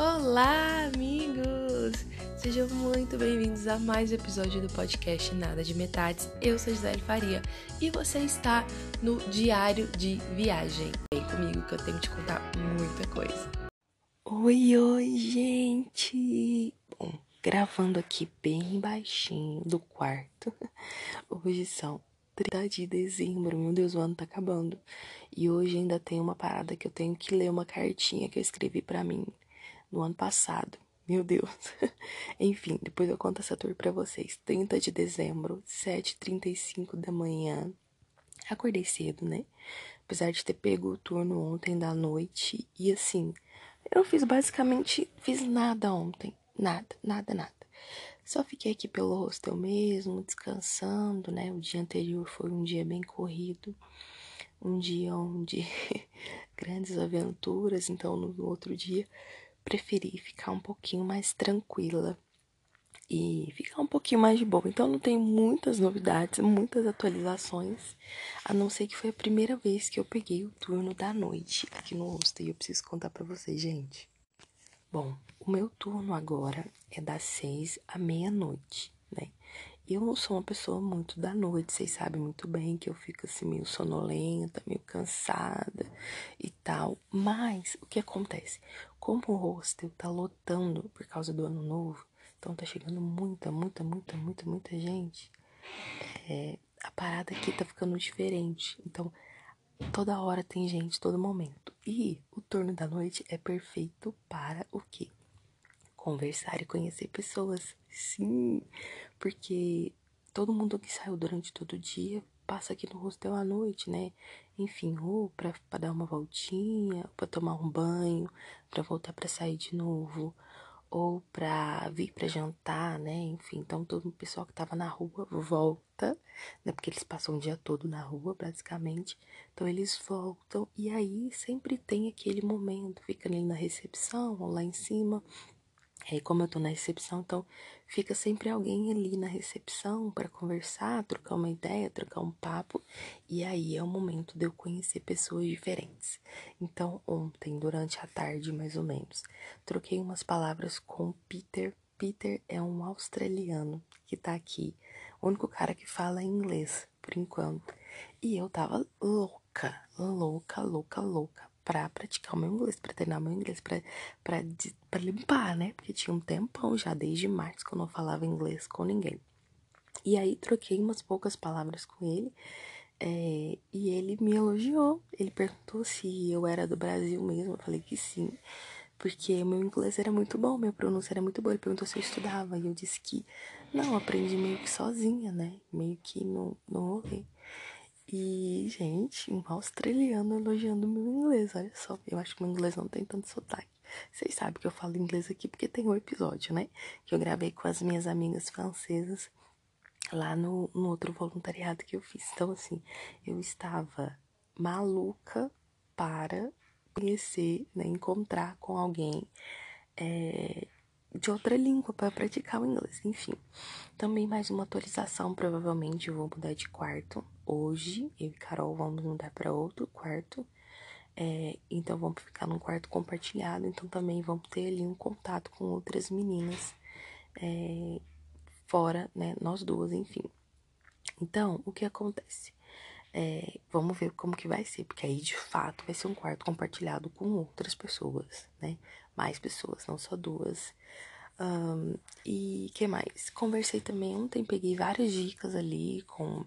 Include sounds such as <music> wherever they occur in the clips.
Olá, amigos! Sejam muito bem-vindos a mais um episódio do podcast Nada de Metades. Eu sou Gisele Faria e você está no Diário de Viagem. Vem comigo que eu tenho que te contar muita coisa. Oi, oi, gente! Bom, gravando aqui bem baixinho do quarto. <laughs> Hoje são 30 de dezembro, meu Deus, o ano tá acabando. E hoje ainda tem uma parada que eu tenho que ler uma cartinha que eu escrevi para mim no ano passado. Meu Deus. <laughs> Enfim, depois eu conto essa tour pra vocês. 30 de dezembro, 7h35 da manhã. Acordei cedo, né? Apesar de ter pego o turno ontem da noite. E assim, eu fiz basicamente, fiz nada ontem. Nada, nada, nada. Só fiquei aqui pelo hostel mesmo, descansando, né? O dia anterior foi um dia bem corrido. Um dia onde <laughs> grandes aventuras. Então, no outro dia preferi ficar um pouquinho mais tranquila e ficar um pouquinho mais de boa. Então não tem muitas novidades, muitas atualizações, a não ser que foi a primeira vez que eu peguei o turno da noite aqui no hostel e eu preciso contar para vocês, gente. Bom, o meu turno agora é das seis à meia-noite, né? Eu não sou uma pessoa muito da noite, vocês sabem muito bem que eu fico assim meio sonolenta, meio cansada e tal. Mas o que acontece? Como o hostel tá lotando por causa do ano novo, então tá chegando muita, muita, muita, muita, muita gente. É, a parada aqui tá ficando diferente. Então, toda hora tem gente, todo momento. E o turno da noite é perfeito para o quê? Conversar e conhecer pessoas. Sim, porque todo mundo que saiu durante todo o dia passa aqui no hostel à noite, né? Enfim, ou pra, pra dar uma voltinha, pra tomar um banho, pra voltar pra sair de novo, ou pra vir pra jantar, né? Enfim, então todo o pessoal que tava na rua volta, né? Porque eles passam o dia todo na rua, basicamente. Então eles voltam, e aí sempre tem aquele momento, fica ali na recepção, ou lá em cima, aí, como eu tô na recepção, então fica sempre alguém ali na recepção para conversar, trocar uma ideia, trocar um papo, e aí é o momento de eu conhecer pessoas diferentes. Então, ontem, durante a tarde mais ou menos, troquei umas palavras com Peter. Peter é um australiano que tá aqui, o único cara que fala inglês por enquanto. E eu tava louca, louca, louca, louca para praticar o meu inglês, para treinar o meu inglês, para limpar, né? Porque tinha um tempão já, desde março, que eu não falava inglês com ninguém. E aí troquei umas poucas palavras com ele é, e ele me elogiou. Ele perguntou se eu era do Brasil mesmo. Eu falei que sim, porque meu inglês era muito bom, minha pronúncia era muito boa. Ele perguntou se eu estudava e eu disse que não, aprendi meio que sozinha, né? Meio que no, no rolê. E, gente, um australiano elogiando meu inglês, olha só. Eu acho que meu inglês não tem tanto sotaque. Vocês sabem que eu falo inglês aqui porque tem um episódio, né? Que eu gravei com as minhas amigas francesas lá no, no outro voluntariado que eu fiz. Então, assim, eu estava maluca para conhecer, né, encontrar com alguém é, de outra língua para praticar o inglês, enfim. Também mais uma atualização, provavelmente eu vou mudar de quarto hoje. Eu e Carol vamos mudar para outro quarto. É, então vamos ficar num quarto compartilhado. Então também vamos ter ali um contato com outras meninas é, fora, né? Nós duas, enfim. Então, o que acontece? É, vamos ver como que vai ser, porque aí de fato vai ser um quarto compartilhado com outras pessoas, né? Mais pessoas, não só duas. Um, e que mais? Conversei também ontem, peguei várias dicas ali com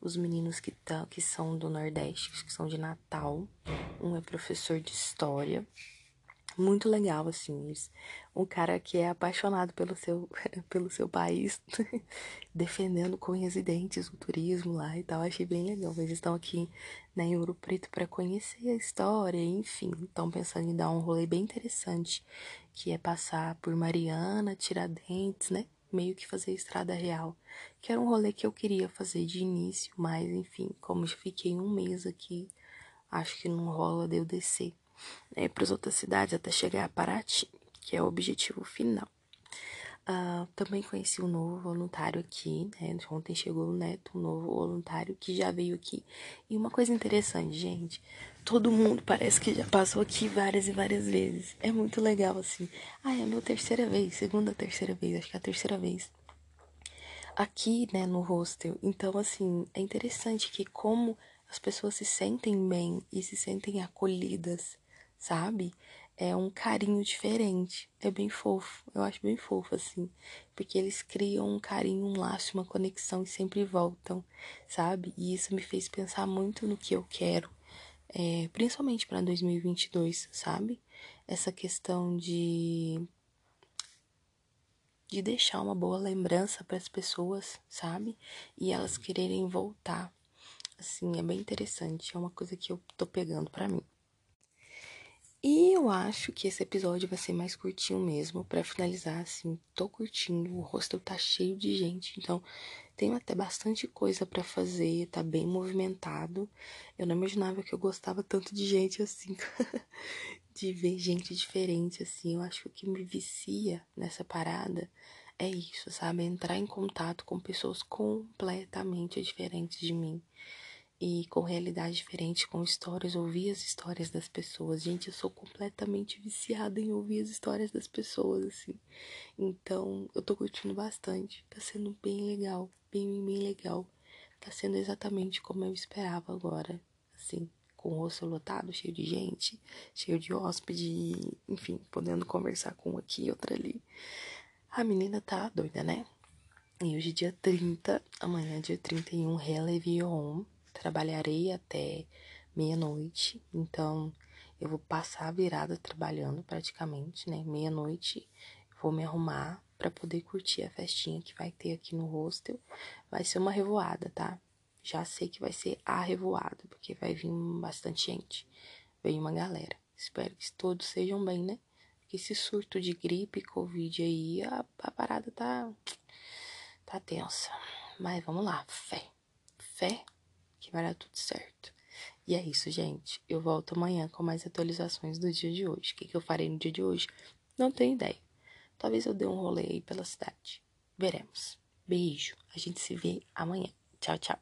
os meninos que, tá, que são do Nordeste, que são de Natal. Um é professor de história. Muito legal, assim. Um cara que é apaixonado pelo seu, <laughs> pelo seu país, <laughs> defendendo com residentes o turismo lá e tal. Achei bem legal. Eles estão aqui né, em Ouro Preto para conhecer a história, enfim. Estão pensando em dar um rolê bem interessante que é passar por Mariana, Tiradentes, né? Meio que fazer estrada real, que era um rolê que eu queria fazer de início, mas enfim, como eu fiquei um mês aqui, acho que não rola de eu descer né, para as outras cidades até chegar a Paraty, que é o objetivo final. Uh, também conheci um novo voluntário aqui, né? Ontem chegou o Neto, um novo voluntário que já veio aqui. E uma coisa interessante, gente, todo mundo parece que já passou aqui várias e várias vezes. É muito legal, assim. Ah, é a minha terceira vez, segunda, terceira vez, acho que é a terceira vez. Aqui, né, no hostel. Então, assim, é interessante que como as pessoas se sentem bem e se sentem acolhidas, sabe? É um carinho diferente. É bem fofo. Eu acho bem fofo, assim. Porque eles criam um carinho, um laço, uma conexão e sempre voltam, sabe? E isso me fez pensar muito no que eu quero é, principalmente para 2022, sabe? Essa questão de de deixar uma boa lembrança para as pessoas, sabe? E elas quererem voltar. Assim, é bem interessante, é uma coisa que eu tô pegando para mim. E eu acho que esse episódio vai ser mais curtinho mesmo, para finalizar assim, tô curtindo, o rosto tá cheio de gente, então tenho até bastante coisa para fazer, tá bem movimentado. Eu não imaginava que eu gostava tanto de gente assim, <laughs> de ver gente diferente assim. Eu acho que o que me vicia nessa parada é isso, sabe? Entrar em contato com pessoas completamente diferentes de mim e com realidades diferentes, com histórias, ouvir as histórias das pessoas. Gente, eu sou completamente viciada em ouvir as histórias das pessoas, assim. Então, eu tô curtindo bastante. Tá sendo bem legal, bem, bem legal. Tá sendo exatamente como eu esperava agora, assim. Com o rosto lotado, cheio de gente, cheio de hóspede, enfim, podendo conversar com um aqui e outra ali. A menina tá doida, né? E hoje, dia 30, amanhã, dia 31, Relevion trabalharei até meia-noite, então eu vou passar a virada trabalhando praticamente, né? Meia-noite vou me arrumar para poder curtir a festinha que vai ter aqui no hostel. Vai ser uma revoada, tá? Já sei que vai ser a revoada, porque vai vir bastante gente. Vem uma galera. Espero que todos sejam bem, né? Porque esse surto de gripe, covid aí, a, a parada tá tá tensa. Mas vamos lá, fé. Fé que vai dar tudo certo. E é isso, gente. Eu volto amanhã com mais atualizações do dia de hoje. O que, eu farei no dia de hoje? Não tenho ideia. Talvez eu dê um rolê aí pela cidade. Veremos. Beijo. A gente se vê amanhã. Tchau, tchau.